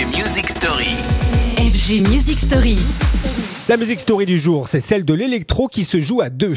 FG Music Story. FG Music Story. La musique story du jour, c'est celle de l'électro qui se joue à deux.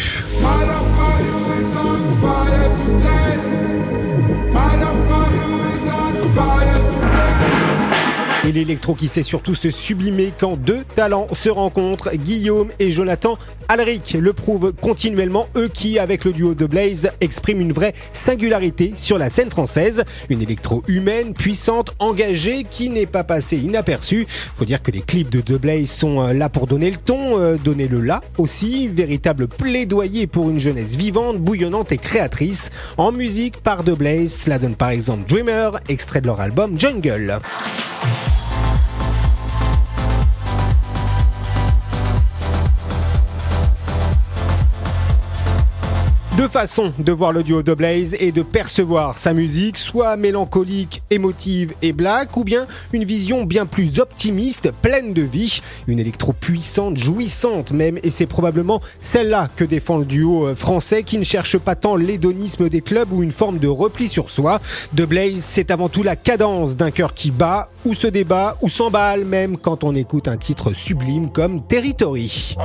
Et l'électro qui sait surtout se sublimer quand deux talents se rencontrent, Guillaume et Jonathan Alric le prouvent continuellement, eux qui, avec le duo de Blaze, expriment une vraie singularité sur la scène française. Une électro humaine, puissante, engagée, qui n'est pas passée inaperçue. Faut dire que les clips de The Blaze sont euh, là pour donner le ton, euh, donner le là aussi, véritable plaidoyer pour une jeunesse vivante, bouillonnante et créatrice. En musique par The Blaze, cela donne par exemple Dreamer, extrait de leur album Jungle. Deux façons de voir le duo de Blaze et de percevoir sa musique, soit mélancolique, émotive et black, ou bien une vision bien plus optimiste, pleine de vie, une électro puissante, jouissante même, et c'est probablement celle-là que défend le duo euh, français qui ne cherche pas tant l'hédonisme des clubs ou une forme de repli sur soi. De Blaze, c'est avant tout la cadence d'un cœur qui bat, ou se débat, ou s'emballe même quand on écoute un titre sublime comme Territory.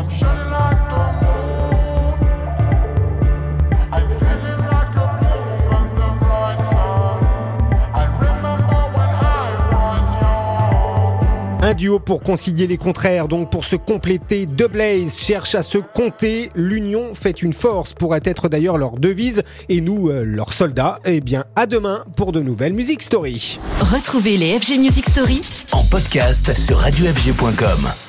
Duo pour concilier les contraires, donc pour se compléter. De Blaze cherche à se compter. L'union fait une force, pourrait être d'ailleurs leur devise. Et nous, euh, leurs soldats. Eh bien, à demain pour de nouvelles Music Story. Retrouvez les FG Music Story En podcast sur radiofg.com.